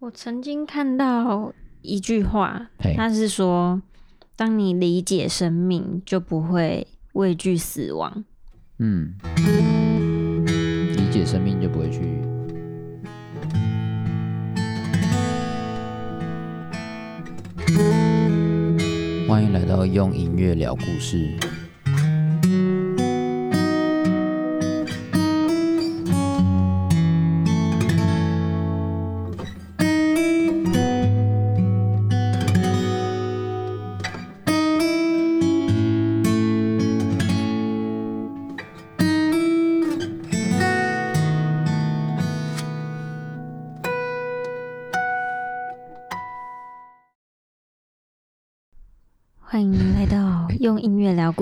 我曾经看到一句话，嘿他是说，当你理解生命，就不会畏惧死亡。嗯，理解生命就不会去。欢迎来到用音乐聊故事。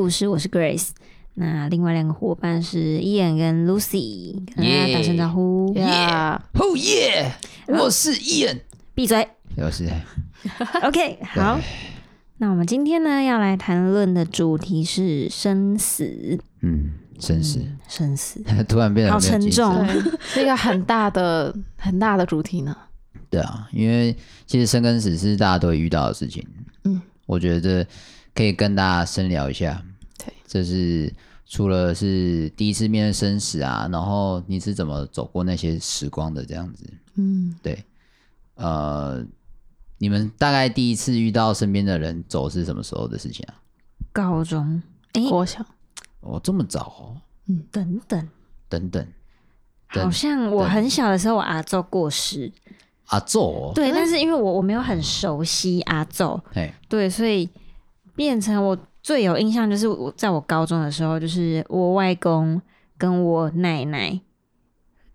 音乐聊故事，我是 Grace。那另外两个伙伴是 Ian 跟 Lucy，跟大家打声招呼。耶 Yeah 哦耶！我是 Ian，闭嘴。我是 OK，好。那我们今天呢要来谈论的主题是生死。嗯，生死，生死，突然变得好沉重。是一个很大的、很大的主题呢。对啊，因为其实生跟死是大家都会遇到的事情。嗯，我觉得可以跟大家深聊一下。对，这是除了是第一次面对生死啊，然后你是怎么走过那些时光的这样子。嗯，对，呃，你们大概第一次遇到身边的人走是什么时候的事情啊？高中，哎、国小，哦，这么早哦，嗯。等，等。等，等。好像我很小的时候，我阿祖过世。阿祖哦，对，但是因为我我没有很熟悉阿祖，嘿，对，所以变成我最有印象就是我在我高中的时候，就是我外公跟我奶奶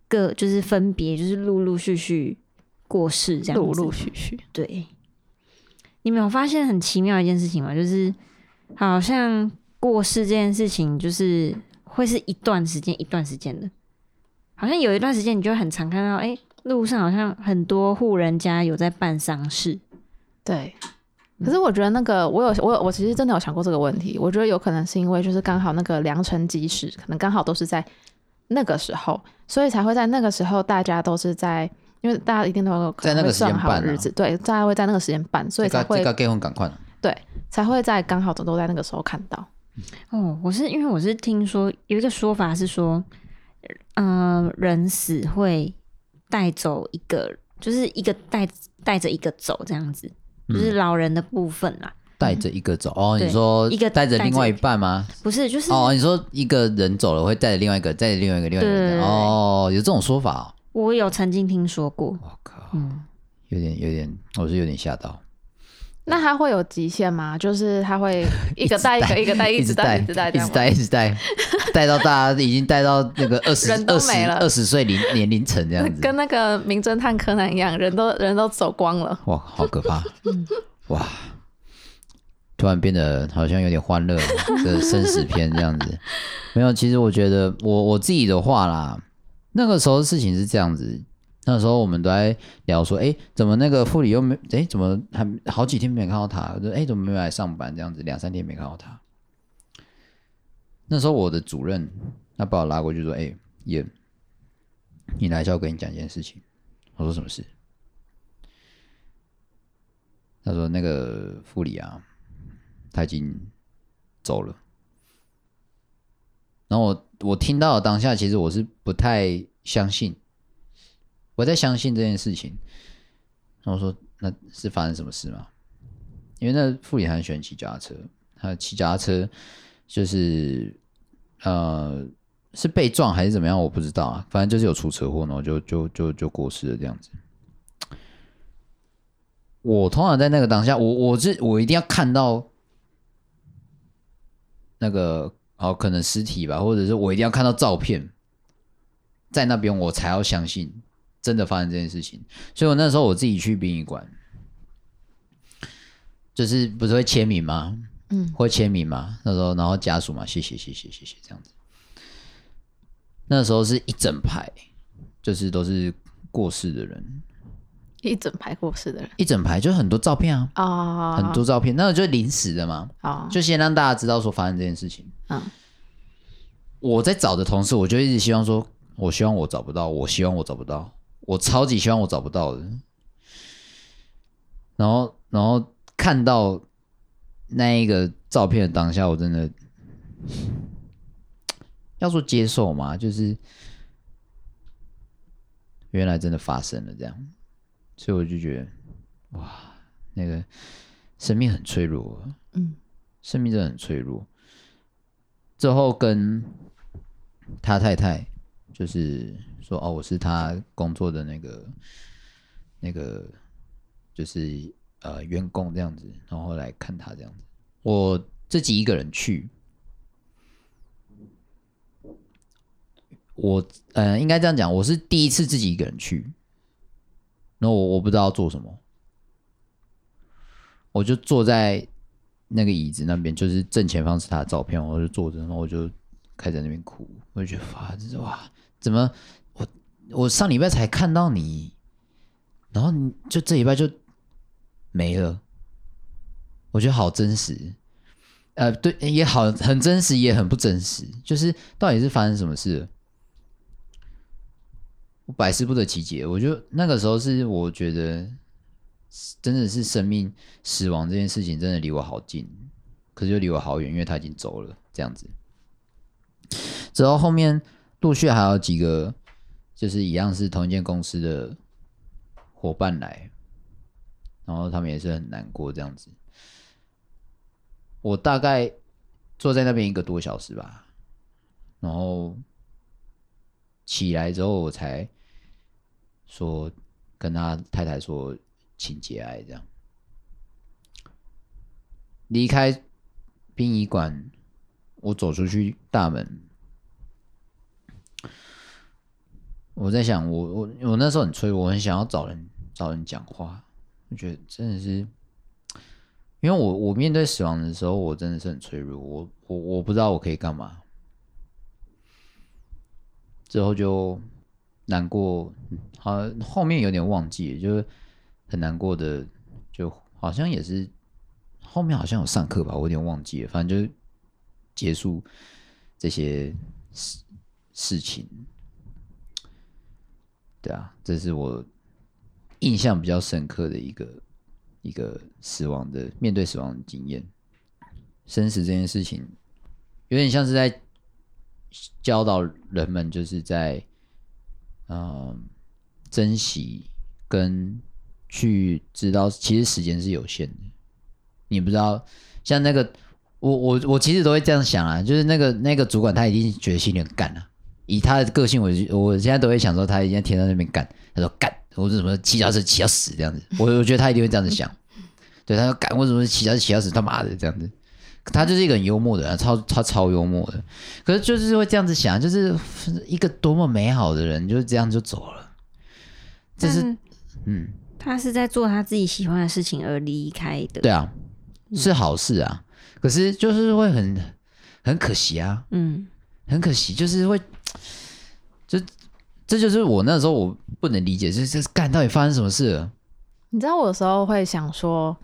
各就是分别就是陆陆续续过世这样子。陆陆续续。对，你没有发现很奇妙一件事情吗？就是好像过世这件事情，就是会是一段时间一段时间的，好像有一段时间你就很常看到，哎、路上好像很多户人家有在办丧事。对，可是我觉得那个，我有我有我其实真的有想过这个问题。我觉得有可能是因为就是刚好那个良辰吉时，可能刚好都是在那个时候，所以才会在那个时候大家都是在，因为大家一定都有可能会算好日子，对，大家会在那个时间办，所以才会这个结婚赶快，对，才会在刚好都都在那个时候看到。哦，我是因为我是听说有一个说法是说，嗯、呃，人死会带走一个，就是一个带带着一个走这样子，就是老人的部分啦，带着一个走哦。你说一个带着另外一半吗？不是，就是哦，你说一个人走了会带着另外一个，带着另外一个，另外一个哦，有这种说法哦。我有曾经听说过，我靠，嗯，有点有点，我是有点吓到。那他会有极限吗？就是他会 一个带一个，一个带一直带，一直带，一直带，一直带，带到大家已经带到那个二十人都没了二十岁龄年龄层这样子，跟那个名侦探柯南一样，人都人都走光了。哇，好可怕！哇，突然变得好像有点欢乐的 生死片这样子。没有，其实我觉得我我自己的话啦，那个时候事情是这样子。那时候我们都在聊说，哎，怎么那个副理又没，哎，怎么还好几天没看到他？就哎，怎么没有来上班？这样子两三天没看到他。那时候我的主任他把我拉过去说，哎，叶，你来就要跟你讲一件事情。我说什么事？他说那个副理啊，他已经走了。然后我我听到当下，其实我是不太相信。我在相信这件事情，然后说那是发生什么事吗？因为那副理很喜欢骑脚踏车，他骑脚踏车就是呃是被撞还是怎么样，我不知道啊，反正就是有出车祸，然后就就就就过世了这样子。我通常在那个当下，我我是我一定要看到那个哦，可能尸体吧，或者是我一定要看到照片，在那边我才要相信。真的发生这件事情，所以我那时候我自己去殡仪馆，就是不是会签名吗？嗯，会签名吗？那时候，然后家属嘛，谢谢谢谢谢谢这样子。那时候是一整排，就是都是过世的人，一整排过世的人，一整排就很多照片啊，啊、很多照片，那个就是临时的嘛，啊、就先让大家知道说发生这件事情。嗯，我在找的同事，我就一直希望说，我希望我找不到，我希望我找不到。我超级希望我找不到的，然后然后看到那一个照片的当下，我真的要说接受嘛，就是原来真的发生了这样，所以我就觉得哇，那个生命很脆弱，嗯，生命真的很脆弱。之后跟他太太就是说哦，我是他工作的那个那个就是呃员工这样子，然后来看他这样子。我自己一个人去，我呃应该这样讲，我是第一次自己一个人去，然后我我不知道做什么，我就坐在。那个椅子那边就是正前方是他的照片，我就坐着，然后我就开始在那边哭，我就觉得哇，这是哇，怎么我上礼拜才看到你，然后你就这礼拜就没了，我觉得好真实，呃，对，也好，很真实，也很不真实，就是到底是发生什么事？我百思不得其解。我就那个时候是我觉得。真的是生命死亡这件事情，真的离我好近，可是又离我好远，因为他已经走了。这样子，之后后面陆续还有几个，就是一样是同一间公司的伙伴来，然后他们也是很难过这样子。我大概坐在那边一个多小时吧，然后起来之后，我才说跟他太太说。请节哀，这样离开殡仪馆，我走出去大门，我在想，我我我那时候很脆弱，我很想要找人找人讲话，我觉得真的是，因为我我面对死亡的时候，我真的是很脆弱，我我我不知道我可以干嘛，之后就难过，好，后面有点忘记，就是。很难过的，就好像也是后面好像有上课吧，我有点忘记了。反正就结束这些事事情，对啊，这是我印象比较深刻的一个一个死亡的面对死亡的经验。生死这件事情，有点像是在教导人们，就是在嗯、珍惜跟。去知道，其实时间是有限的。你不知道，像那个，我我我其实都会这样想啊，就是那个那个主管，他已经觉得心里很干了。以他的个性，我我现在都会想说，他已经天在那边干。他说干，我是什么骑脚车骑到死这样子。我我觉得他一定会这样子想。对，他说干，为什么骑脚车骑到死？他妈的这样子。他就是一个很幽默的人，超他超幽默的。可是就是会这样子想，就是一个多么美好的人，就是这样就走了。这是嗯。他是在做他自己喜欢的事情而离开的，对啊，是好事啊。嗯、可是就是会很很可惜啊，嗯，很可惜，就是会，就这就是我那时候我不能理解，就是干到底发生什么事了？你知道，我有时候会想说，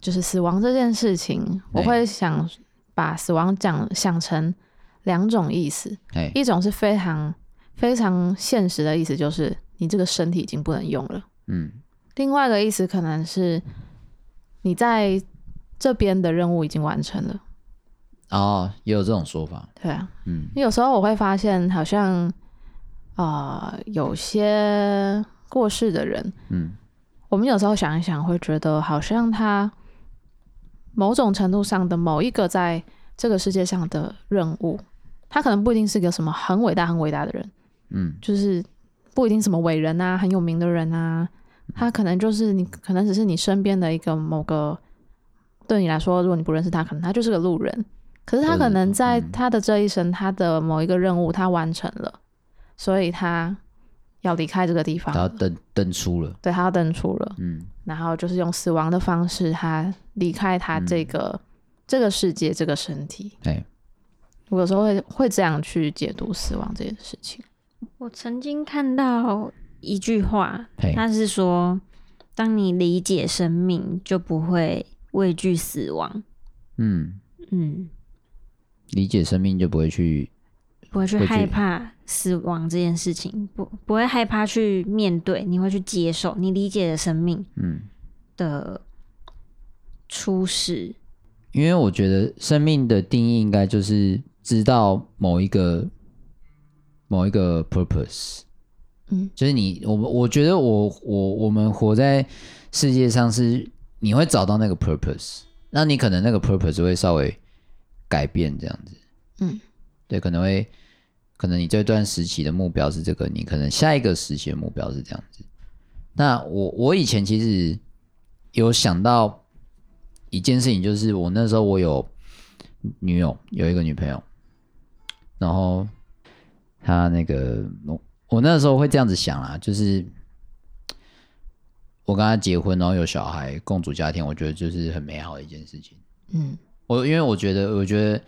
就是死亡这件事情，我会想把死亡讲想成两种意思，一种是非常非常现实的意思，就是你这个身体已经不能用了。嗯，另外一个意思可能是你在这边的任务已经完成了。哦，也有这种说法。对啊，嗯，有时候我会发现，好像啊、呃，有些过世的人，嗯，我们有时候想一想，会觉得好像他某种程度上的某一个在这个世界上的任务，他可能不一定是个什么很伟大、很伟大的人，嗯，就是不一定什么伟人啊，很有名的人啊。他可能就是你，可能只是你身边的一个某个，对你来说，如果你不认识他，可能他就是个路人。可是他可能在他的这一生，他的某一个任务他完成了，所以他要离开这个地方，他要登登出了，对，他要登出了，嗯，然后就是用死亡的方式，他离开他这个、嗯、这个世界，这个身体。对，我有时候会会这样去解读死亡这件事情。我曾经看到。一句话，他是说：当你理解生命，就不会畏惧死亡。嗯。嗯，理解生命就不会去，不会去害怕死亡这件事情，不不会害怕去面对，你会去接受。你理解的生命，嗯，的初始？因为我觉得生命的定义应该就是知道某一个某一个 purpose，嗯，就是你我我觉得我我我们活在世界上是你会找到那个 purpose，那你可能那个 purpose 会稍微改变这样子，嗯，对，可能会可能你这段时期的目标是这个，你可能下一个时期的目标是这样子。那我我以前其实有想到。一件事情就是，我那时候我有女友，有一个女朋友，然后她那个我我那时候会这样子想啊，就是我跟她结婚，然后有小孩，共组家庭，我觉得就是很美好的一件事情。嗯，我因为我觉得，我觉得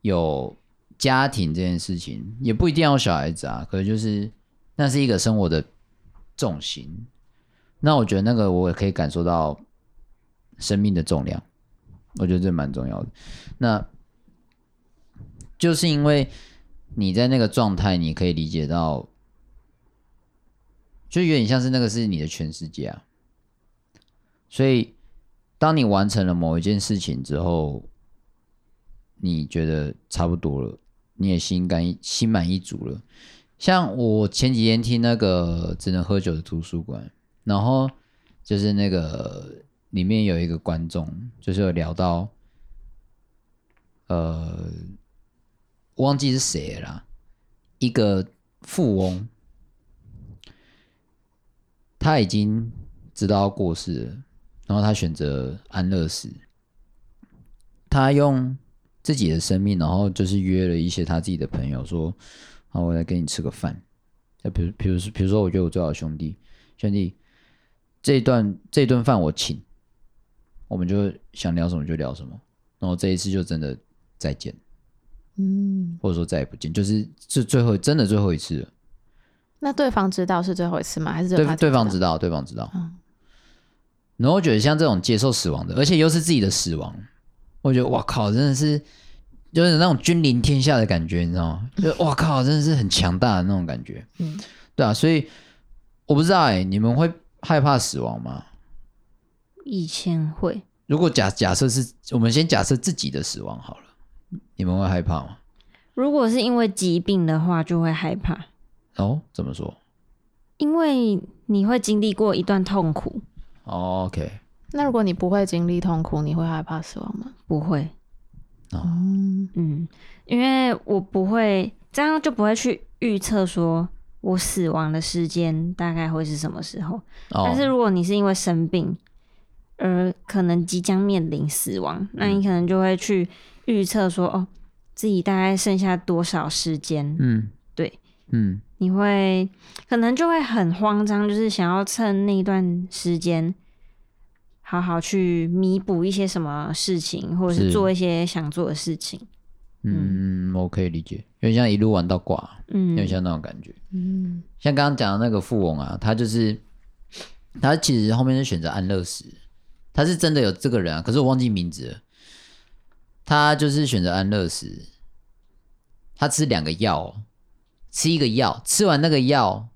有家庭这件事情也不一定要小孩子啊，可是就是那是一个生活的重心。那我觉得那个我也可以感受到。生命的重量，我觉得这蛮重要的。那就是因为你在那个状态，你可以理解到，就有点像是那个是你的全世界啊。所以，当你完成了某一件事情之后，你觉得差不多了，你也心甘心满意足了。像我前几天听那个只能喝酒的图书馆，然后就是那个。里面有一个观众，就是有聊到，呃，忘记是谁了啦，一个富翁，他已经知道要过世了，然后他选择安乐死，他用自己的生命，然后就是约了一些他自己的朋友，说：“好，我来跟你吃个饭。”就比如，比如说，比如说，我觉得我最好的兄弟，兄弟，这一段这顿饭我请。我们就想聊什么就聊什么，然后这一次就真的再见，嗯，或者说再也不见，就是是最后真的最后一次了。那对方知道是最后一次吗？还是对对方知道？对方知道。嗯。然后我觉得像这种接受死亡的，而且又是自己的死亡，我觉得哇靠，真的是就是那种君临天下的感觉，你知道吗？就哇靠，真的是很强大的那种感觉。嗯，对啊，所以我不知道哎、欸，你们会害怕死亡吗？以前会，如果假假设是我们先假设自己的死亡好了，你们会害怕吗？如果是因为疾病的话，就会害怕。哦，怎么说？因为你会经历过一段痛苦。哦，OK。那如果你不会经历痛苦，你会害怕死亡吗？不会。哦，嗯，因为我不会这样，就不会去预测说我死亡的时间大概会是什么时候。哦，但是如果你是因为生病。而可能即将面临死亡，那你可能就会去预测说，哦，自己大概剩下多少时间？嗯，对，嗯，你会可能就会很慌张，就是想要趁那段时间，好好去弥补一些什么事情，或者是做一些想做的事情。嗯，我可以理解，有点像一路玩到挂，嗯，有点像那种感觉。嗯，像刚刚讲的那个富翁啊，他就是他其实后面是选择安乐死。他是真的有这个人啊，可是我忘记名字了。他就是选择安乐死，他吃两个药，吃一个药，吃完那个药，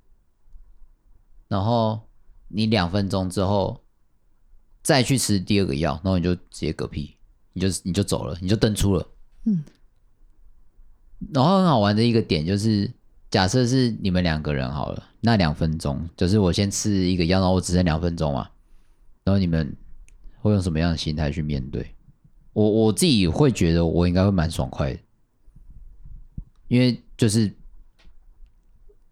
然后你两分钟之后再去吃第二个药，然后你就直接嗝屁，你就你就走了，你就登出了。嗯。然后很好玩的一个点就是，假设是你们两个人好了，那两分钟就是我先吃一个药，然后我只剩两分钟嘛，然后你们。会用什么样的心态去面对？我我自己会觉得我应该会蛮爽快的，因为就是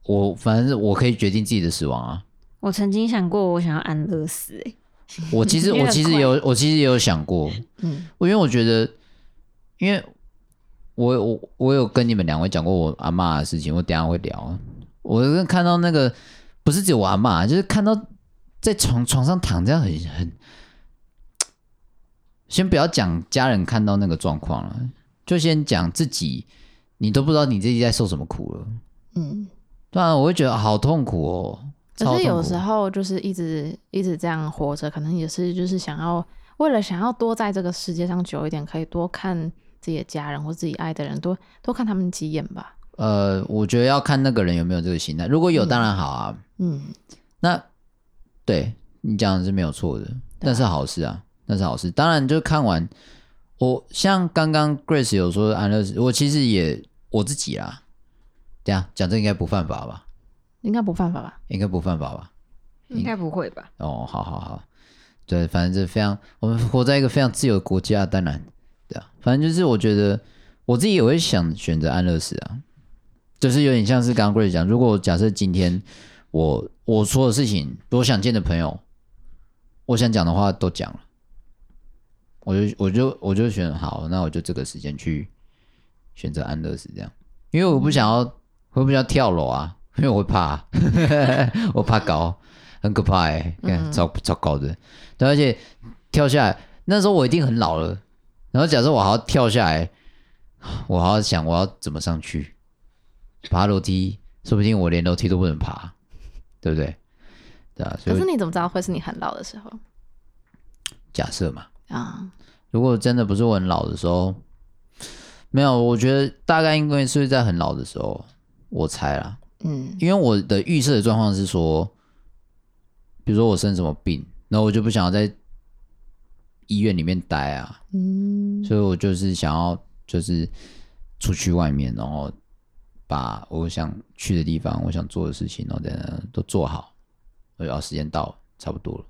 我反正我可以决定自己的死亡啊。我曾经想过，我想要安乐死。哎，我其实我其实有我其实也有想过，嗯，因为我觉得，因为我我我有跟你们两位讲过我阿嬷的事情，我等下会聊。我看到那个不是只有我阿嬷，就是看到在床床上躺这样很很。先不要讲家人看到那个状况了，就先讲自己，你都不知道你自己在受什么苦了。嗯，当然我会觉得好痛苦哦。可是有时候就是一直一直这样活着，可能也是就是想要为了想要多在这个世界上久一点，可以多看自己的家人或自己爱的人，多多看他们几眼吧。呃，我觉得要看那个人有没有这个心态，如果有当然好啊。嗯，那对你讲的是没有错的。那是好事啊，那是好事。当然，就看完我像刚刚 Grace 有说安乐死，我其实也我自己啦。对啊，讲这应该不犯法吧？应该不犯法吧？应该不犯法吧？应该不会吧？哦，好好好，对，反正这非常，我们活在一个非常自由的国家，当然，对啊，反正就是我觉得我自己也会想选择安乐死啊，就是有点像是刚刚 Grace 讲，如果假设今天我我说的事情，我想见的朋友。我想讲的话都讲了，我就我就我就选好，那我就这个时间去选择安乐死这样，因为我不想要，我不想要跳楼啊，因为我会怕，我怕高，很可怕哎、欸，看超超高的，对，而且跳下来那时候我一定很老了，然后假设我还要跳下来，我还要想我要怎么上去，爬楼梯，说不定我连楼梯都不能爬，对不对？对啊，可是你怎么知道会是你很老的时候？假设嘛，啊，如果真的不是我很老的时候，没有，我觉得大概应该是在很老的时候，我猜啦，嗯，因为我的预设的状况是说，比如说我生什么病，然后我就不想要在医院里面待啊，嗯，所以我就是想要就是出去外面，然后把我想去的地方，我想做的事情，然后在那都做好。然后时间到，差不多了，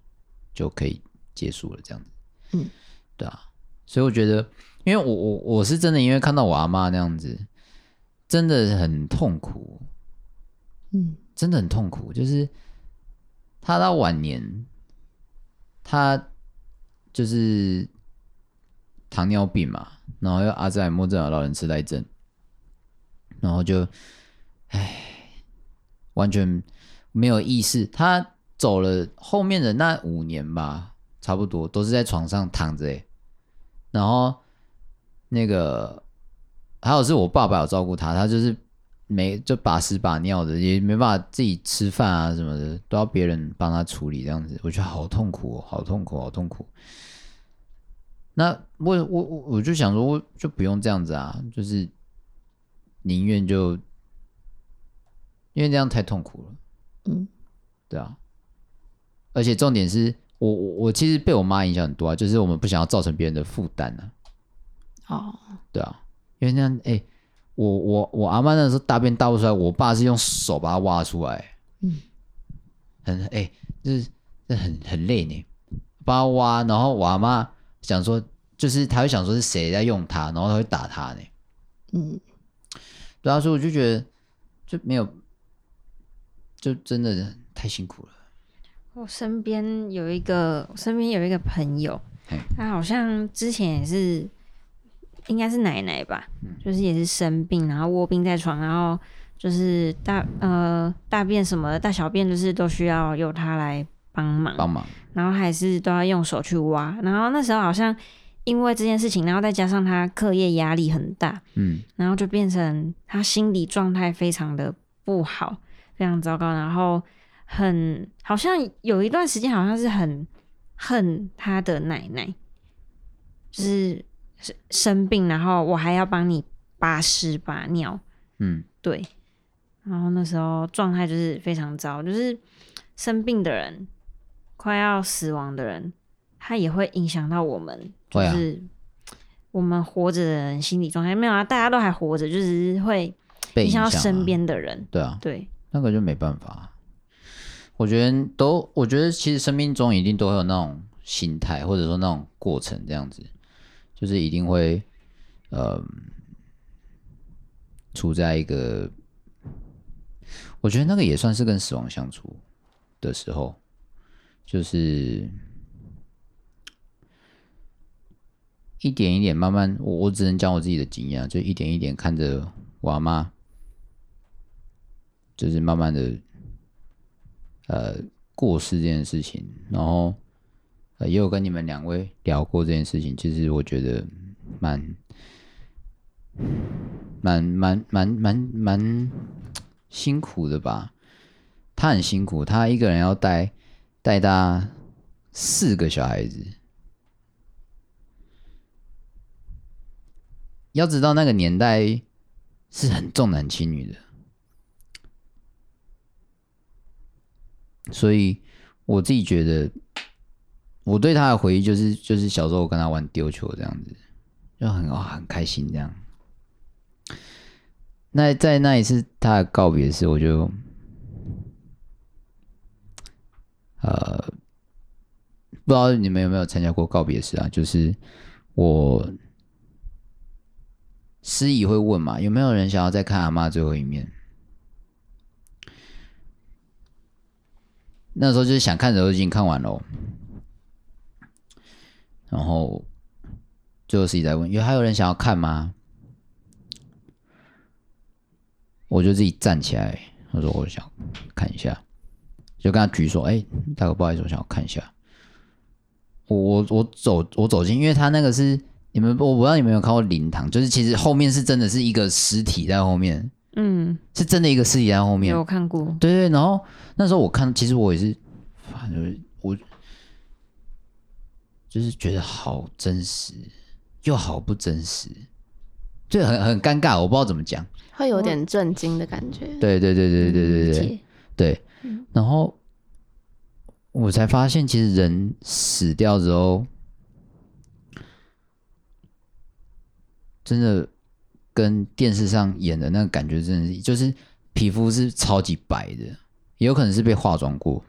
就可以结束了，这样子。嗯，对啊，所以我觉得，因为我我我是真的，因为看到我阿妈那样子，真的很痛苦。嗯，真的很痛苦，就是他到晚年，他就是糖尿病嘛，然后又阿兹海默症、老人痴呆症，然后就，唉，完全没有意识，他。走了后面的那五年吧，差不多都是在床上躺着，然后那个还有是我爸爸有照顾他，他就是没就把屎把尿的，也没办法自己吃饭啊什么的，都要别人帮他处理这样子，我觉得好痛苦哦，好痛苦，好痛苦。那我我我我就想说，我就不用这样子啊，就是宁愿就因为这样太痛苦了，嗯，对啊。而且重点是我我我其实被我妈影响很多啊，就是我们不想要造成别人的负担呢。哦，对啊，因为那样哎、欸，我我我阿妈那时候大便倒不出来，我爸是用手把它挖出来，嗯，很哎、欸，就是这很很累呢，帮他挖，然后我阿妈想说，就是他会想说是谁在用它，然后他会打他呢，嗯，对啊，所以我就觉得就没有，就真的太辛苦了。我身边有一个，我身边有一个朋友，他好像之前也是，应该是奶奶吧，就是也是生病，然后卧病在床，然后就是大呃大便什么的，大小便就是都需要由他来帮忙帮忙，然后还是都要用手去挖，然后那时候好像因为这件事情，然后再加上他课业压力很大，嗯，然后就变成他心理状态非常的不好，非常糟糕，然后。很好像有一段时间，好像是很恨他的奶奶，就是生病，然后我还要帮你拔屎拔尿，嗯，对。然后那时候状态就是非常糟，就是生病的人，快要死亡的人，他也会影响到我们，就是我们活着的人心理状态没有啊，大家都还活着，就是会影响到身边的人，对啊，对，那个就没办法。我觉得都，我觉得其实生命中一定都会有那种心态，或者说那种过程，这样子，就是一定会，呃，处在一个，我觉得那个也算是跟死亡相处的时候，就是一点一点慢慢，我我只能讲我自己的经验，就一点一点看着我阿妈，就是慢慢的。呃，过世这件事情，然后也有跟你们两位聊过这件事情。其实我觉得蛮蛮蛮蛮蛮蛮辛苦的吧。他很辛苦，他一个人要带带大四个小孩子。要知道那个年代是很重男轻女的。所以我自己觉得，我对他的回忆就是就是小时候我跟他玩丢球这样子，就很哇很开心这样。那在那一次他的告别式，我就呃不知道你们有没有参加过告别式啊？就是我司仪会问嘛，有没有人想要再看阿妈最后一面？那时候就是想看的都已经看完了，然后最后司仪在问，有还有人想要看吗？我就自己站起来，我说我想看一下，就跟他举手，哎，大哥不好意思，我想要看一下。我我我走我走进，因为他那个是你们我不知道你们有看过灵堂，就是其实后面是真的是一个尸体在后面，嗯，是真的一个尸体在后面，有看过，对对。然后那时候我看，其实我也是，反正我就是觉得好真实又好不真实就很很尴尬我不知道怎么讲。会有点震惊的感觉。对对对对对对对然后我才发现其实人死掉之后真的跟电视上演的那个感觉真的是就是皮肤是超级白的也有可能是被化妆过。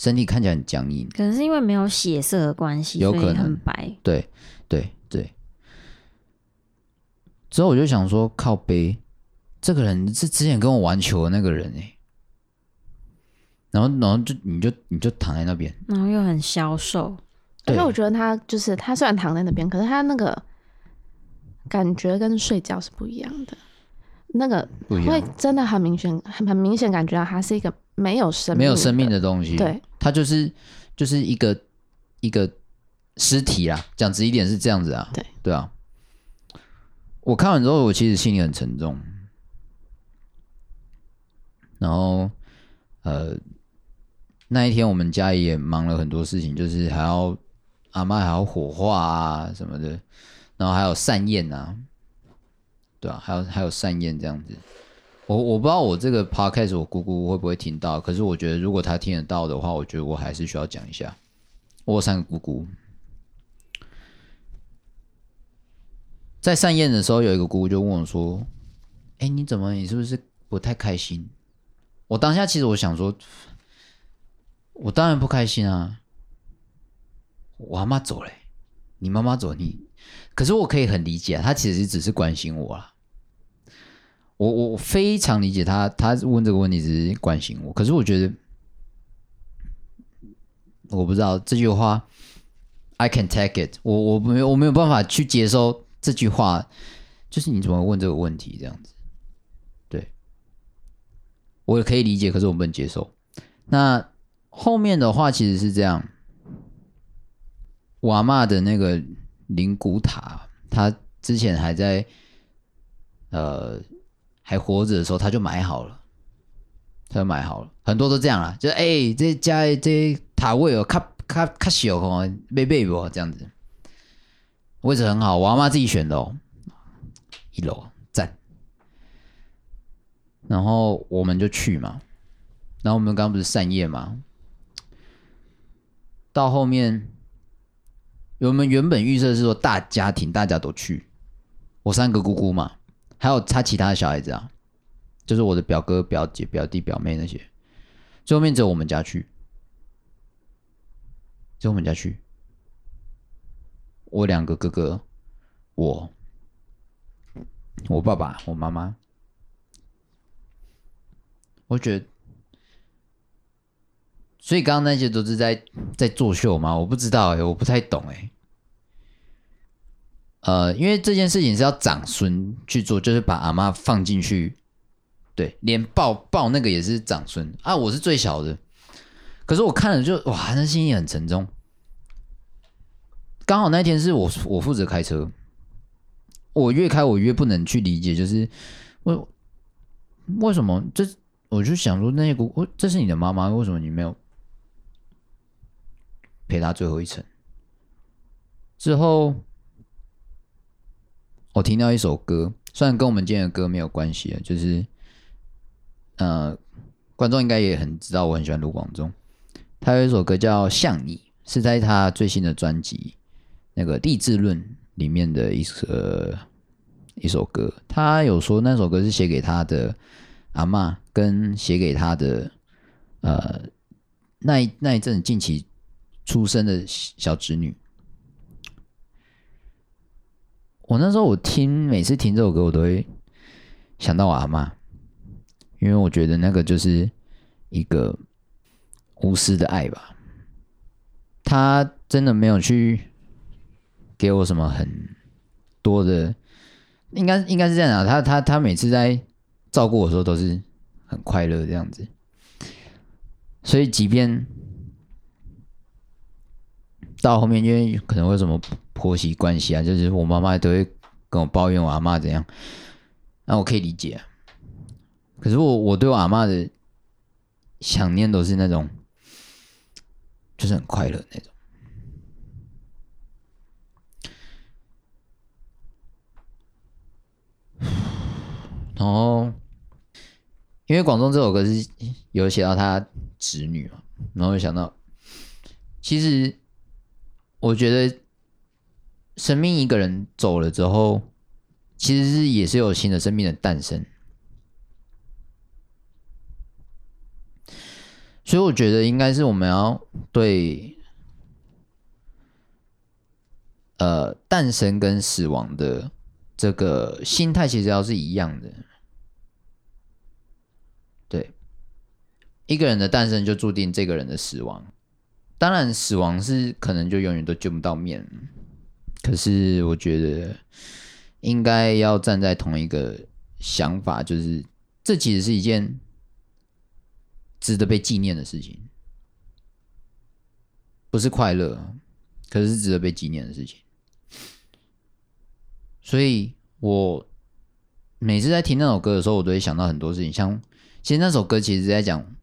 身体看起来很僵硬。可能是因为没有血色的关系，有可能很白。对对对。之后我就想说，靠背，这个人是之前跟我玩球的那个人哎，然后然后就你就你就躺在那边，然后又很消瘦，而且我觉得他就是他虽然躺在那边，可是他那个感觉跟睡觉是不一样的，那个会真的很明显，很很明显感觉到它是一个没有生命没有生命的东西，对，它就是就是一个一个尸体啊，讲直一点是这样子啊，对。对啊。我看完之后，我其实心里很沉重。然后，呃，那一天我们家也忙了很多事情，就是还要阿妈还要火化啊什么的，然后还有散宴啊，对啊，还有还有善宴这样子。我我不知道我这个 podcast 我姑姑会不会听到，可是我觉得如果她听得到的话，我觉得我还是需要讲一下。我有三个姑姑。在善宴的时候，有一个姑姑就问我说：“哎，你怎么？你是不是不太开心？”我当下其实我想说，我当然不开心啊！我阿妈走了，你妈妈走，你……可是我可以很理解，她其实只是关心我啦。我我非常理解他，他问这个问题只是关心我。可是我觉得，我不知道这句话，I can take it，我我没有我没有办法去接受。这句话就是你怎么问这个问题这样子？对，我也可以理解，可是我不能接受。那后面的话其实是这样，我阿嬷的那个灵骨塔，他之前还在呃还活着的时候，他就买好了，他就买好了，很多都这样啦，就是哎、这家这塔位哦，卡卡卡小哦，没背不这样子。位置很好，我阿妈自己选的哦，一楼赞。然后我们就去嘛，然后我们刚刚不是散夜嘛，到后面我们原本预设是说大家庭大家都去，我三个姑姑嘛，还有他其他的小孩子啊，就是我的表哥表姐表弟表妹那些，最后面只有我们家去，只有我们家去。我两个哥哥，我，我爸爸，我妈妈，我觉得，所以刚刚那些都是在在作秀吗？我不知道哎，我不太懂哎。呃，因为这件事情是要长孙去做，就是把阿妈放进去，对，连抱抱那个也是长孙啊。我是最小的，可是我看了就哇，那心情很沉重。刚好那天是我我负责开车，我越开我越不能去理解，就是为为什么这我就想说那些姑，这是你的妈妈，为什么你没有陪她最后一程？之后我听到一首歌，虽然跟我们今天的歌没有关系，就是呃，观众应该也很知道我很喜欢卢广仲，他有一首歌叫《像你》，是在他最新的专辑《那个励志论》里面的一首呃一首歌。他有说那首歌是写给他的阿嬷，跟写给他的呃那一那一阵近期出生的小侄女。我那时候我听每次听这首歌，我都会想到我阿嬷，因为我觉得那个就是一个无私的爱吧。他真的没有去给我什么很多的，应该应该是这样啊。他他他每次在照顾我的时候都是很快乐这样子，所以即便到后面，因为可能为什么。婆媳关系啊，就是我妈妈都会跟我抱怨我阿嬷怎样，那我可以理解啊。可是我我对我阿嬷的想念都是那种，就是很快乐那种。然后，因为广东这首歌是有写到他侄女嘛，然后就想到，其实我觉得。生命一个人走了之后，其实是也是有新的生命的诞生，所以我觉得应该是我们要对，呃，诞生跟死亡的这个心态其实要是一样的。对，一个人的诞生就注定这个人的死亡，当然死亡是可能就永远都见不到面。可是我觉得应该要站在同一个想法，就是这其实是一件值得被纪念的事情，不是快乐，可是是值得被纪念的事情。所以我每次在听那首歌的时候，我都会想到很多事情。像其实那首歌其实是在讲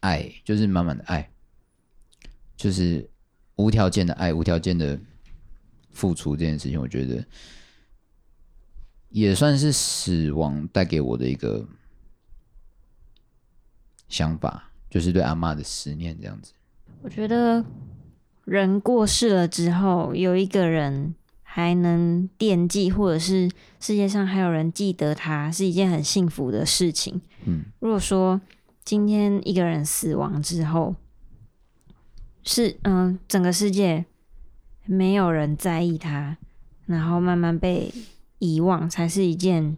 爱，就是满满的爱，就是无条件的爱，无条件的。付出这件事情，我觉得也算是死亡带给我的一个想法，就是对阿妈的思念这样子。我觉得人过世了之后，有一个人还能惦记，或者是世界上还有人记得他，是一件很幸福的事情。嗯，如果说今天一个人死亡之后，是嗯、呃，整个世界。没有人在意他，然后慢慢被遗忘，才是一件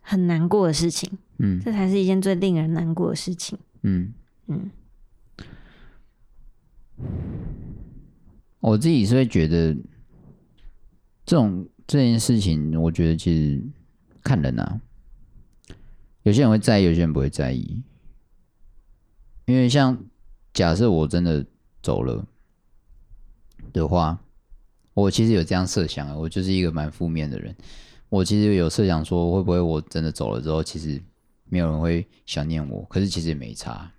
很难过的事情。嗯，这才是一件最令人难过的事情。嗯嗯，我自己是会觉得，这种这件事情，我觉得其实看人啊，有些人会在意，有些人不会在意。因为像假设我真的走了。的话，我其实有这样设想啊，我就是一个蛮负面的人。我其实有设想说，会不会我真的走了之后，其实没有人会想念我？可是其实也没差，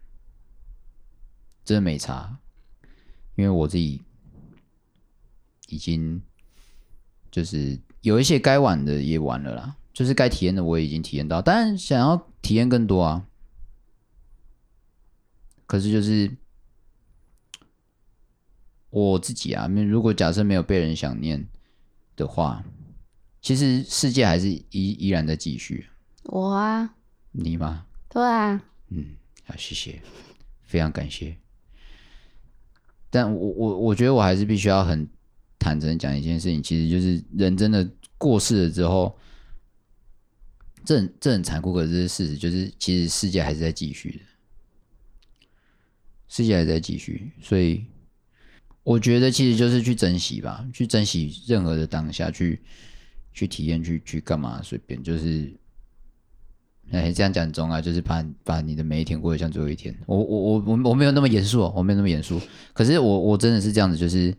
真的没差，因为我自己已经就是有一些该玩的也玩了啦，就是该体验的我也已经体验到，当然想要体验更多啊。可是就是。我自己啊，如果假设没有被人想念的话，其实世界还是依依然在继续。我啊，你吗？对啊，嗯，好，谢谢，非常感谢。但我我我觉得我还是必须要很坦诚讲一件事情，其实就是人真的过世了之后，这很这很残酷，可是事实就是，其实世界还是在继续的，世界还在继续，所以。我觉得其实就是去珍惜吧，去珍惜任何的当下，去去体验，去去干嘛，随便就是，哎，这样讲中啊，就是把把你的每一天过得像最后一天。我我我我我没有那么严肃，哦我没有那么严肃。可是我我真的是这样子，就是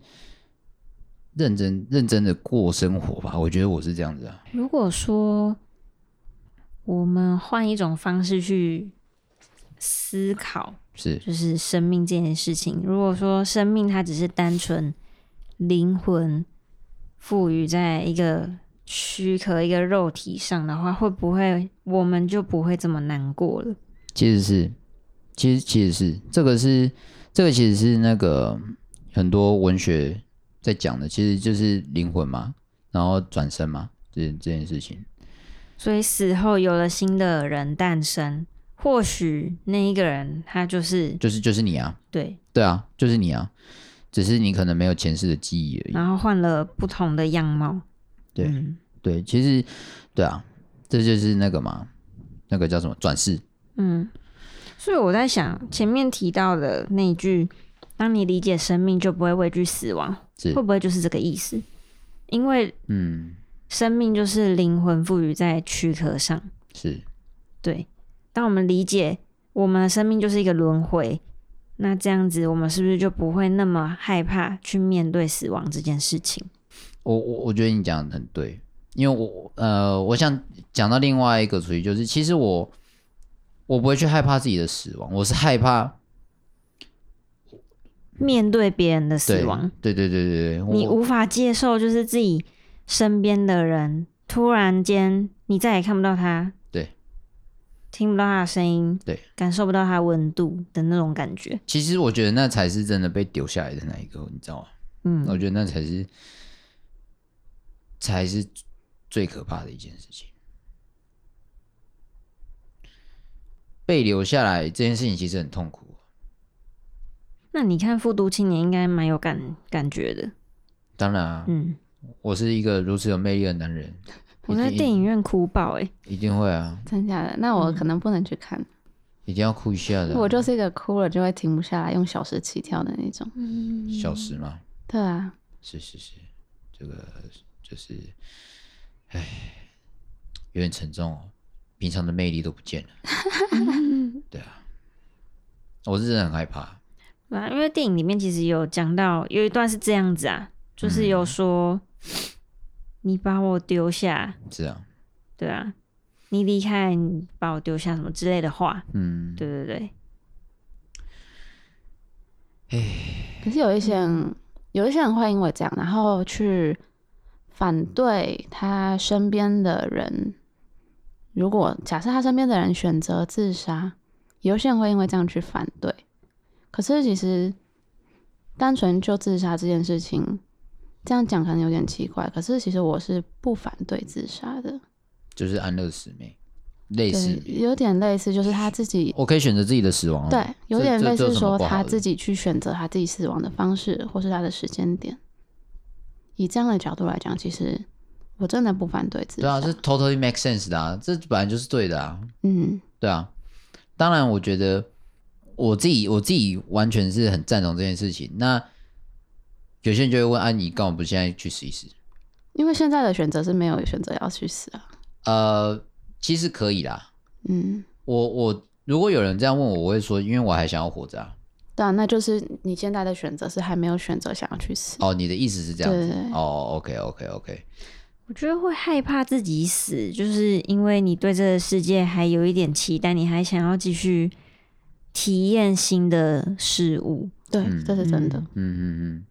认真认真的过生活吧。我觉得我是这样子啊。如果说我们换一种方式去思考。是，就是生命这件事情。如果说生命它只是单纯灵魂赋予在一个躯壳、一个肉体上的话，会不会我们就不会这么难过了？其实是，其实其实是这个是这个其实是那个很多文学在讲的，其实就是灵魂嘛，然后转生嘛，这这件事情。所以死后有了新的人诞生，或许那一个人他就是就是就是你啊，对对啊，就是你啊，只是你可能没有前世的记忆而已，然后换了不同的样貌。对、嗯、对，其实对啊，这就是那个嘛，那个叫什么转世。嗯，所以我在想前面提到的那一句，当你理解生命，就不会畏惧死亡，会不会就是这个意思？因为嗯。生命就是灵魂赋予在躯壳上，是对。当我们理解我们的生命就是一个轮回，那这样子我们是不是就不会那么害怕去面对死亡这件事情？我我我觉得你讲的很对，因为我呃，我想讲到另外一个主题，就是其实我我不会去害怕自己的死亡，我是害怕面对别人的死亡。对对对对对，你无法接受就是自己。身边的人突然间，你再也看不到他，对，听不到他的声音，对，感受不到他温度的那种感觉。其实我觉得那才是真的被丢下来的那一个，你知道吗？嗯，我觉得那才是才是最可怕的一件事情。被留下来这件事情其实很痛苦。那你看《复读青年》应该蛮有感感觉的。当然啊，嗯。我是一个如此有魅力的男人，我在电影院哭爆哎、欸，一定会啊，真假的？那我可能不能去看，一定要哭一下的。我就是一个哭了就会停不下来，用小时起跳的那种。嗯小时吗？对啊，是是是，这个就是，哎，有点沉重哦，平常的魅力都不见了。对啊，我是真的很害怕。对啊，因为电影里面其实有讲到，有一段是这样子啊，就是有说。嗯你把我丢下，是啊，对啊，你离开，你把我丢下，什么之类的话，嗯，对对对。可是有一些人，有一些人会因为这样，然后去反对他身边的人。如果假设他身边的人选择自杀，有些人会因为这样去反对。可是其实，单纯就自杀这件事情。这样讲可能有点奇怪，可是其实我是不反对自杀的，就是安乐死没类似，有点类似，就是他自己，我可以选择自己的死亡，对，有点类似说他自己去选择他自己死亡的方式，或是他的时间点。以这样的角度来讲，其实我真的不反对自杀，对啊，是 totally make sense 的啊，这本来就是对的啊，嗯，对啊，当然，我觉得我自己我自己完全是很赞同这件事情，那。有些人就会问：“啊，你干嘛不现在去试一试？”因为现在的选择是没有选择要去死啊。呃，其实可以啦。嗯，我我如果有人这样问我，我会说：“因为我还想要活着啊。”对啊，那就是你现在的选择是还没有选择想要去死。哦，你的意思是这样子？哦，OK OK OK。我觉得会害怕自己死，就是因为你对这个世界还有一点期待，你还想要继续体验新的事物。对，这是真的。嗯嗯嗯。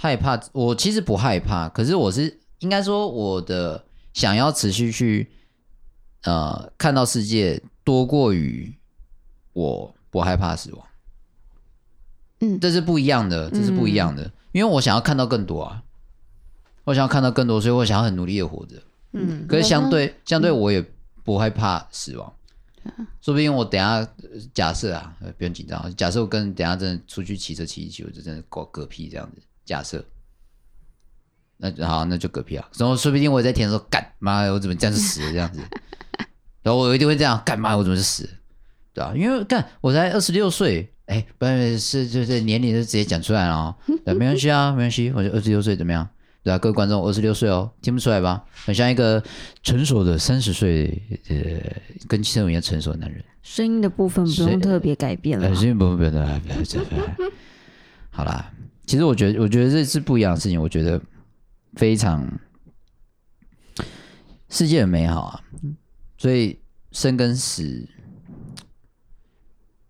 嗯害怕，我其实不害怕，可是我是应该说我的想要持续去呃看到世界多过于我不害怕死亡，嗯，这是不一样的，这是不一样的，嗯、因为我想要看到更多啊，我想要看到更多，所以我想要很努力的活着，嗯，可是相对、嗯、相对我也不害怕死亡，嗯、说不定我等下假设啊，不用紧张，假设我跟等下真的出去骑车骑一骑，我就真的搞嗝屁这样子。假设，那好，那就嗝屁啊！然后说不定我在填的时候：“干妈呀，我怎么这样子死了？”这样子，然后我一定会这样：“干妈，我怎么就死了？”对吧？因为干我才二十六岁，哎，不是是就是年龄就直接讲出来了哦！对，没关系啊，没关系，我就二十六岁怎么样？对啊？各位观众，二十六岁哦，听不出来吧？很像一个成熟的三十岁，呃，跟七十一样成熟的男人。声音的部分不用特别改变了，声音部分不用特别改变。好啦。其实我觉得，我觉得这是不一样的事情。我觉得非常世界很美好啊，所以生跟死，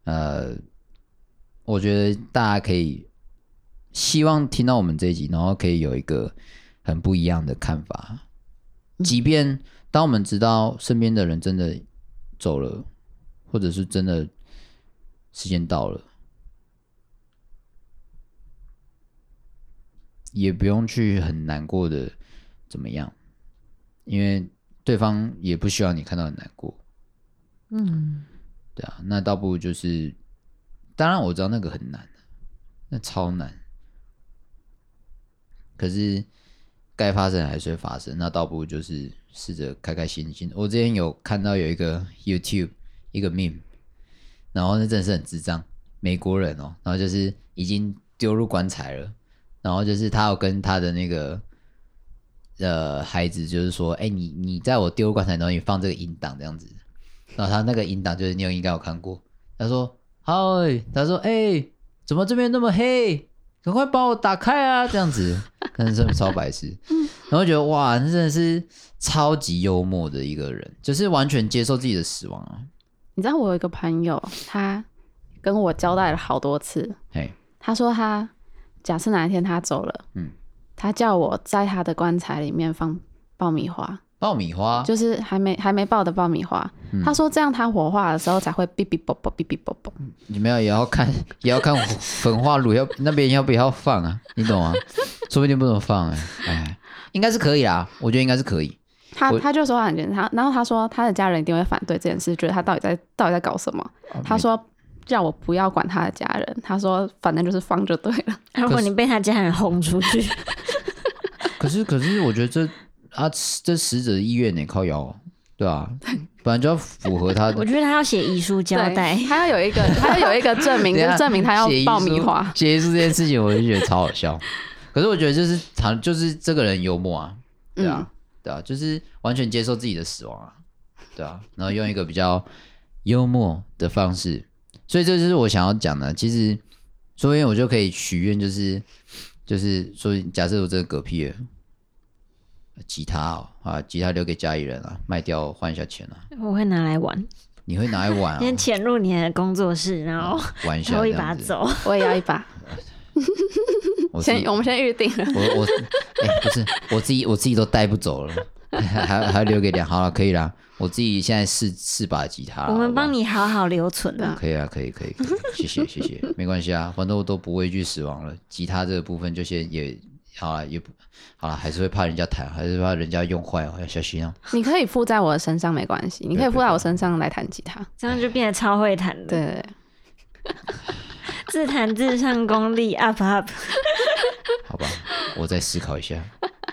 呃，我觉得大家可以希望听到我们这一集，然后可以有一个很不一样的看法。即便当我们知道身边的人真的走了，或者是真的时间到了，也不用去很难过的怎么样，因为对方也不需要你看到很难过。嗯，对啊，那倒不如就是，当然我知道那个很难，那超难。可是该发生还是会发生，那倒不如就是试着开开心心。我之前有看到有一个 YouTube 一个 meme，然后那真的是很智障，美国人哦，然后就是已经丢入棺材了，然后就是他要跟他的那个呃孩子，就是说，哎，你你在我丢棺材然后你放这个音档这样子。然后他那个音档就是你有应该有看过，他说嗨，他说哎、欸，怎么这边那么黑？赶快帮我打开啊！这样子，可能是超白痴。然后觉得哇，那真的是超级幽默的一个人，就是完全接受自己的死亡啊。你知道我有一个朋友，他跟我交代了好多次，嘿，他说他假设哪一天他走了，嗯，他叫我在他的棺材里面放爆米花。爆米花就是还没还没爆的爆米花，嗯、他说这样他火化的时候才会哔哔啵啵哔哔啵啵。你们要也要看 也要看焚化炉要那边要不要放啊？你懂吗？说不定不能放哎、欸，哎，应该是可以啦，我觉得应该是可以。他他就说他很觉得他，然后他说他的家人一定会反对这件事，觉得他到底在到底在搞什么？哦、他说叫我不要管他的家人，他说反正就是放就对了。如果你被他家人轰出去，可是可是我觉得这。啊，这死者的意愿得？靠腰，对啊，本来就要符合他的。我觉得他要写遗书交代，他要有一个，他要有一个证明，就证明他要爆米花。写遗书这件事情，我就觉得超好笑。可是我觉得就是他就是这个人幽默啊，对啊，嗯、对啊，就是完全接受自己的死亡啊，对啊，然后用一个比较幽默的方式，所以这就是我想要讲的。其实，所以我就可以许愿，就是就是说，假设我真的嗝屁了。吉他哦，啊，吉他留给家里人啊，卖掉换一下钱啊。我会拿来玩。你会拿来玩啊？先潜入你的工作室，然后玩一下，偷一把走。我也要一把。我先，我们先预定了。我我，哎、欸，不是，我自己我自己都带不走了，还还留给两，好了，可以啦。我自己现在四四把吉他，我们帮你好好留存了。可以啊，可以可以，可以，谢谢谢谢，没关系啊，反正我都不畏惧死亡了。吉他这个部分就先也。好了，也不好了，还是会怕人家弹，还是怕人家用坏哦，要小心哦。你可以附在我的身上没关系，你可以附在我身上来弹吉他，这样就变得超会弹了。对，自弹自唱功力 up up。好吧，我再思考一下，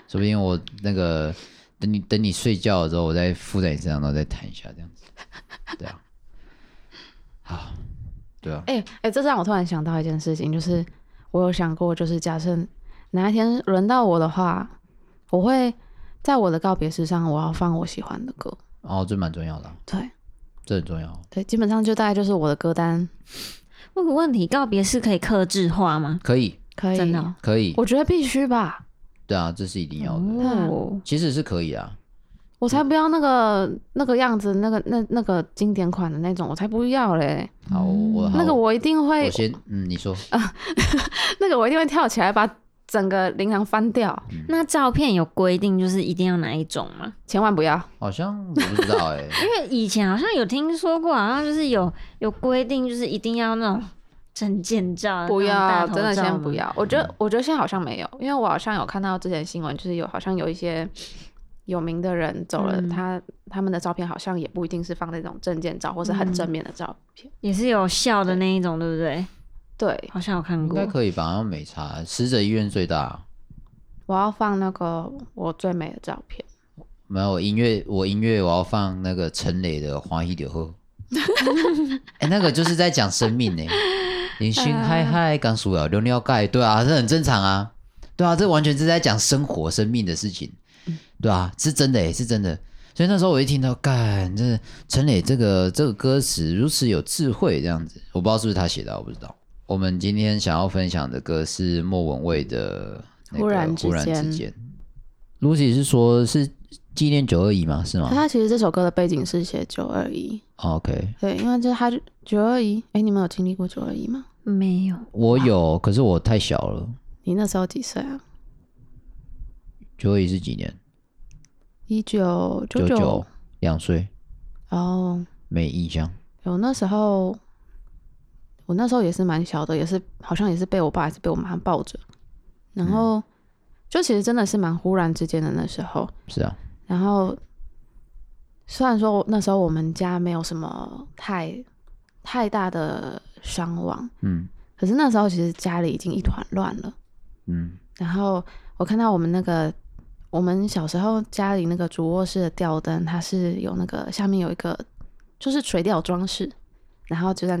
说不定我那个等你等你睡觉的时候，我再附在你身上，然后再弹一下，这样子。对啊，好，对啊。哎哎、欸欸，这让我突然想到一件事情，就是我有想过，就是假设。哪一天轮到我的话，我会在我的告别式上，我要放我喜欢的歌。哦，这蛮重要的。对，这很重要。对，基本上就大概就是我的歌单。问个问题，告别式可以克制化吗？可以，可以，真的可以。我觉得必须吧。对啊，这是一定要的。哦，其实是可以啊。我才不要那个那个样子，那个那那个经典款的那种，我才不要嘞。好，我那个我一定会。我先，嗯，你说。那个我一定会跳起来把。整个灵堂翻掉。那照片有规定，就是一定要哪一种吗？千万不要。好像我不知道哎、欸，因为以前好像有听说过，好像就是有有规定，就是一定要那种证件照。不要，真的先不要。我觉得，我觉得现在好像没有，因为我好像有看到之前新闻，就是有好像有一些有名的人走了，嗯、他他们的照片好像也不一定是放那种证件照，或是很正面的照片，也是有笑的那一种，对不对？对，好像有看过，应该可以吧？好像没差。死者医院最大。我要放那个我最美的照片。没有音乐，我音乐我要放那个陈磊的《花一柳后》。哎、欸，那个就是在讲生命呢。人生海海，刚输了，流尿盖。对啊，这很正常啊。对啊，这完全是在讲生活、生命的事情。对啊，是真的，是真的。所以那时候我一听到，干，这陈磊这个这个歌词如此有智慧，这样子，我不知道是不是他写的，我不知道。我们今天想要分享的歌是莫文蔚的《忽然之间》。Lucy 是说，是纪念九二一嘛？是吗？他其实这首歌的背景是写九二一。OK。对，因为这他九二一。哎，你们有经历过九二一吗？没有。我有，可是我太小了。你那时候几岁啊？九二一是几年？一九九九，两岁。哦。没印象。有那时候。我那时候也是蛮小的，也是好像也是被我爸还是被我妈抱着，然后、嗯、就其实真的是蛮忽然之间的那时候。是啊。然后虽然说那时候我们家没有什么太太大的伤亡，嗯，可是那时候其实家里已经一团乱了，嗯。然后我看到我们那个。我们小时候家里那个主卧室的吊灯，它是有那个下面有一个就是垂吊装饰，然后就在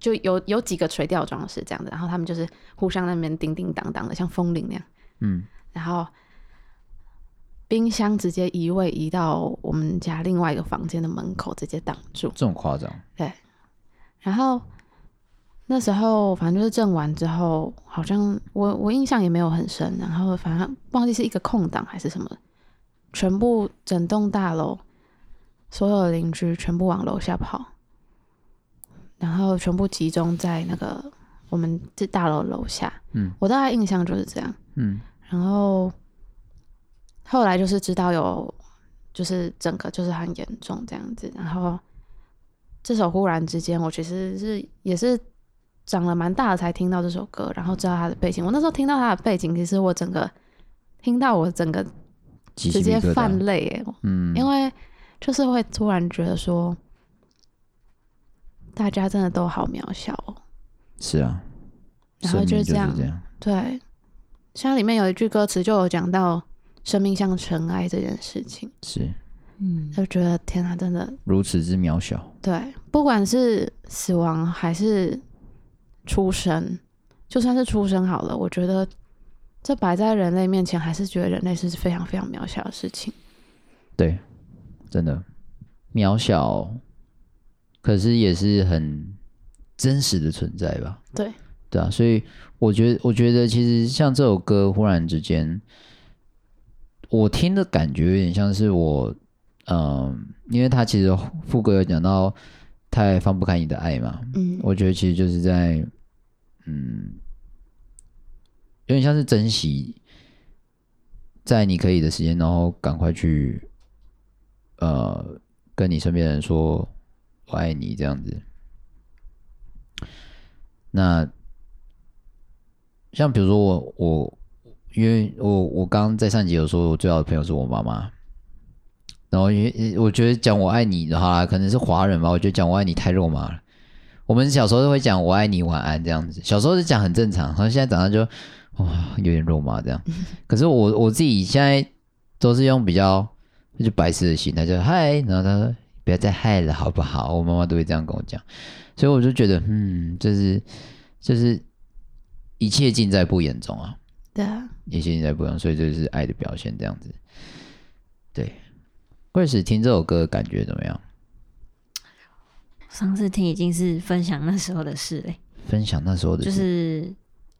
就有有几个垂吊装饰这样的，然后他们就是互相那边叮叮当当的，像风铃那样。嗯，然后冰箱直接移位移到我们家另外一个房间的门口，直接挡住。这么夸张？对，然后。那时候反正就是震完之后，好像我我印象也没有很深，然后反正忘记是一个空档还是什么，全部整栋大楼所有的邻居全部往楼下跑，然后全部集中在那个我们这大楼楼下。嗯，我大概印象就是这样。嗯，然后后来就是知道有，就是整个就是很严重这样子。然后这首忽然之间，我其实是也是。长了蛮大的才听到这首歌，然后知道他的背景。我那时候听到他的背景，其实我整个听到我整个直接泛泪，嗯，因为就是会突然觉得说，大家真的都好渺小哦。是啊，然后就是这样，这样对。像里面有一句歌词就有讲到生命像尘埃这件事情，是，嗯，就觉得天啊，真的如此之渺小。对，不管是死亡还是。出生，就算是出生好了，我觉得这摆在人类面前，还是觉得人类是非常非常渺小的事情。对，真的渺小，可是也是很真实的存在吧？对，对啊，所以我觉得，我觉得其实像这首歌，忽然之间，我听的感觉有点像是我，嗯，因为他其实副歌有讲到。太放不开你的爱嘛？嗯，我觉得其实就是在，嗯，有点像是珍惜，在你可以的时间，然后赶快去，呃，跟你身边的人说我爱你这样子。那像比如说我我，因为我我刚刚在上集有说，我最好的朋友是我妈妈。然后因为，我觉得讲我爱你的话，可能是华人吧。我觉得讲我爱你太肉麻了。我们小时候都会讲我爱你晚安这样子，小时候是讲很正常，然后现在长大就哇有点肉麻这样。可是我我自己现在都是用比较就白痴的心态，就嗨，然后他说不要再嗨了好不好？我妈妈都会这样跟我讲，所以我就觉得嗯，就是就是一切尽在不言中啊。对啊，一切尽在不用，所以这就是爱的表现这样子。对。会是听这首歌感觉怎么样？上次听已经是分享那时候的事嘞，分享那时候的事就是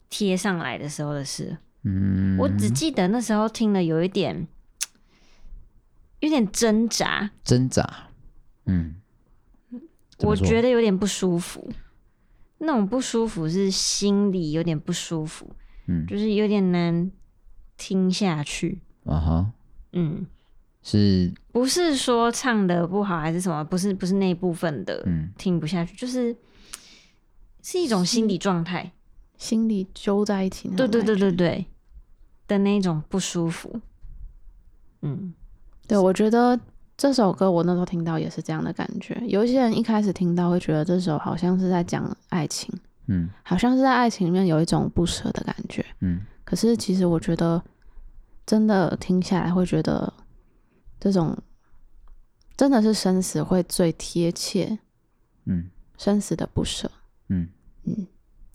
贴上来的时候的事。嗯，我只记得那时候听了有一点，有点挣扎，挣扎。嗯，我觉得有点不舒服，那种不舒服是心里有点不舒服，嗯，就是有点难听下去。啊哈，嗯。是不是说唱的不好还是什么？不是，不是那部分的，嗯，听不下去，就是是一种心理状态，心里揪在一起，对对对对对的那种不舒服。嗯，对，我觉得这首歌我那时候听到也是这样的感觉。有一些人一开始听到会觉得这首好像是在讲爱情，嗯，好像是在爱情里面有一种不舍的感觉，嗯。可是其实我觉得真的听下来会觉得。这种真的是生死会最贴切，嗯，生死的不舍，嗯。嗯，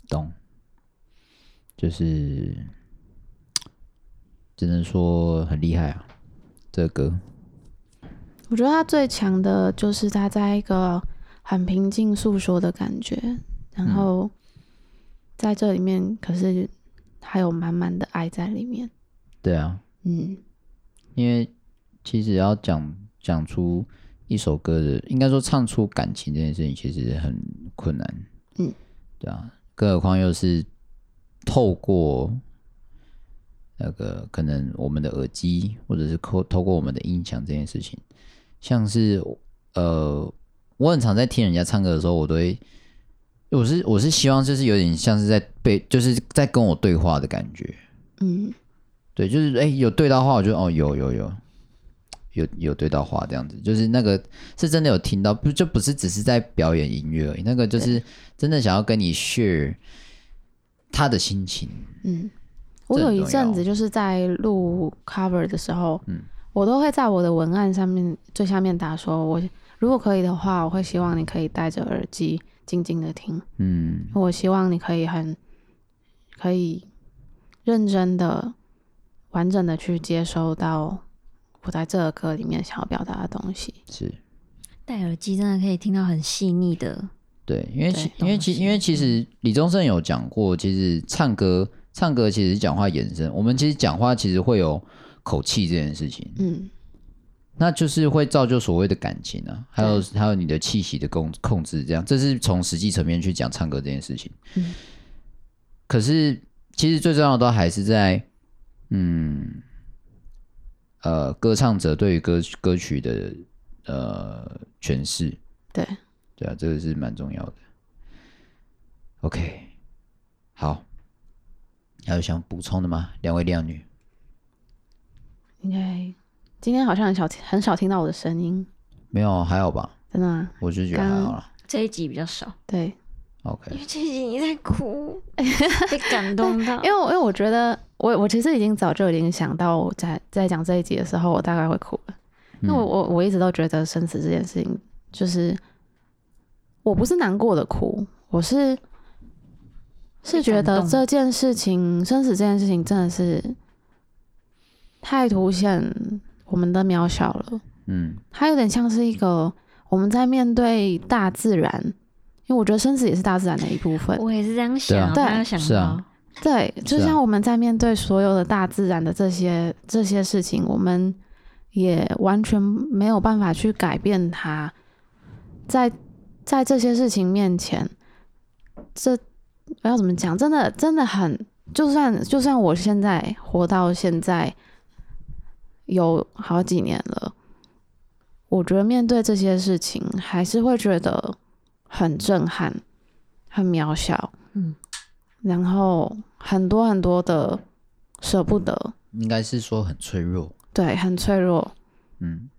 懂，就是只能说很厉害啊，这个歌。我觉得他最强的就是他在一个很平静诉说的感觉，然后在这里面可是还有满满的爱在里面。对啊，嗯，因为。其实要讲讲出一首歌的，应该说唱出感情这件事情，其实很困难。嗯，对啊，更何况又是透过那个可能我们的耳机，或者是透透过我们的音响这件事情，像是呃，我很常在听人家唱歌的时候，我都会我是我是希望就是有点像是在被就是在跟我对话的感觉，嗯，对，就是哎、欸、有对到话，我就哦有有有有有对到话这样子，就是那个是真的有听到，不就不是只是在表演音乐而已，那个就是真的想要跟你 share 他的心情，嗯，我有一阵子就是在录 cover 的时候，嗯，我都会在我的文案上面最下面打说，我如果可以的话，我会希望你可以戴着耳机。静静的听，嗯，我希望你可以很可以认真的、完整的去接收到我在这个歌里面想要表达的东西。是。戴耳机真的可以听到很细腻的，对，因为其因为其因为其实李宗盛有讲过，其实唱歌唱歌其实是讲话延伸，我们其实讲话其实会有口气这件事情，嗯。那就是会造就所谓的感情啊，还有还有你的气息的控控制，这样，这是从实际层面去讲唱歌这件事情。嗯，可是其实最重要的都还是在，嗯，呃，歌唱者对于歌歌曲的呃诠释。对，对啊，这个是蛮重要的。OK，好，还有想补充的吗？两位靓女，应该。今天好像很少很少听到我的声音，没有，还好吧？真的吗？我就觉得还好了。这一集比较少，对，OK。因为这一集你在哭，被感动到。因为，因为我觉得我我其实已经早就已经想到我在在讲这一集的时候，我大概会哭了。因为我我我一直都觉得生死这件事情，就是我不是难过的哭，我是是觉得这件事情生死这件事情真的是太凸显。我们的渺小了，嗯，它有点像是一个我们在面对大自然，因为我觉得生死也是大自然的一部分。我也是这样想，对，想是啊，对，就像我们在面对所有的大自然的这些这些事情，我们也完全没有办法去改变它。在在这些事情面前，这我要怎么讲？真的真的很，就算就算我现在活到现在。有好几年了，我觉得面对这些事情，还是会觉得很震撼、很渺小，嗯，然后很多很多的舍不得，应该是说很脆弱，对，很脆弱，嗯，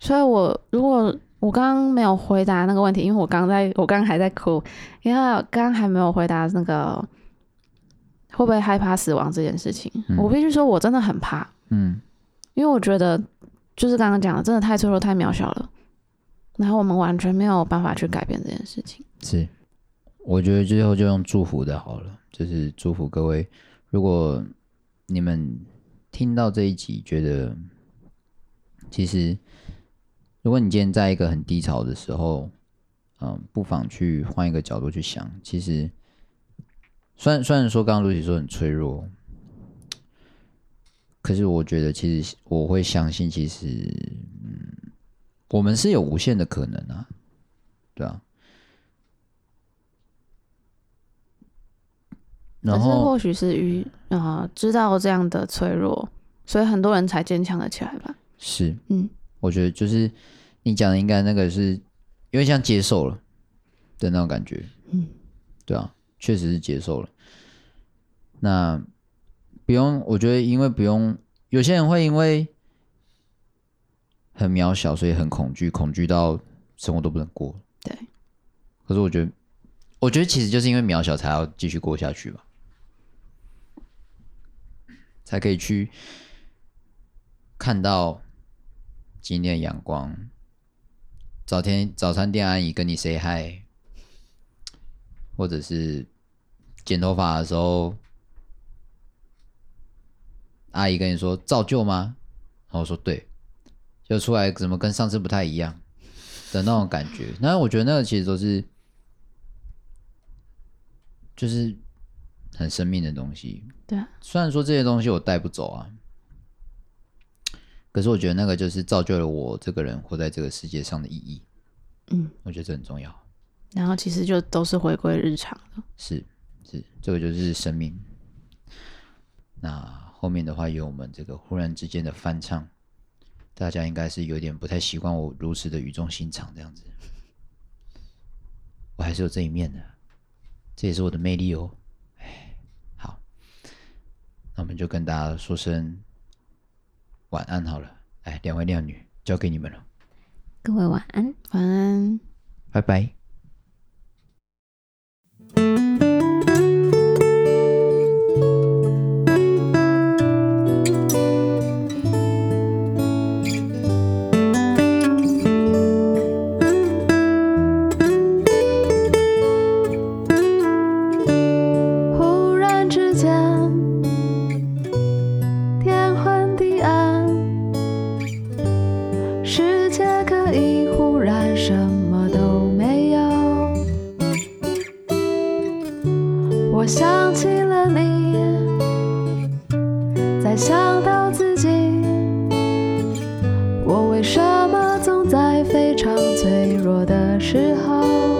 所以我如果我刚刚没有回答那个问题，因为我刚在我刚刚还在哭，因为刚刚还没有回答那个会不会害怕死亡这件事情，嗯，我必须说，我真的很怕，嗯。因为我觉得，就是刚刚讲的，真的太脆弱、太渺小了，然后我们完全没有办法去改变这件事情。是，我觉得最后就用祝福的好了，就是祝福各位。如果你们听到这一集，觉得其实，如果你今天在一个很低潮的时候，嗯，不妨去换一个角度去想。其实，虽然虽然说刚刚露西说很脆弱。可是我觉得，其实我会相信，其实，嗯，我们是有无限的可能啊，对啊。然后或许是与啊、呃，知道这样的脆弱，所以很多人才坚强了起来吧。是，嗯，我觉得就是你讲的，应该那个是因为像接受了的那种感觉，嗯，对啊，确实是接受了。那。不用，我觉得，因为不用，有些人会因为很渺小，所以很恐惧，恐惧到生活都不能过。对。可是我觉得，我觉得其实就是因为渺小，才要继续过下去吧，才可以去看到今天的阳光。早天早餐店阿姨跟你 say hi，或者是剪头发的时候。阿姨跟你说照旧吗？然后我说对，就出来怎么跟上次不太一样的那种感觉。那我觉得那个其实都是，就是很生命的东西。对，虽然说这些东西我带不走啊，可是我觉得那个就是造就了我这个人活在这个世界上的意义。嗯，我觉得这很重要。然后其实就都是回归日常了。是是，这个就是生命。那。后面的话有我们这个忽然之间的翻唱，大家应该是有点不太习惯我如此的语重心长这样子，我还是有这一面的。这也是我的魅力哦。哎，好，那我们就跟大家说声晚安好了。哎，两位靓女，交给你们了。各位晚安，晚安，拜拜。脆弱的时候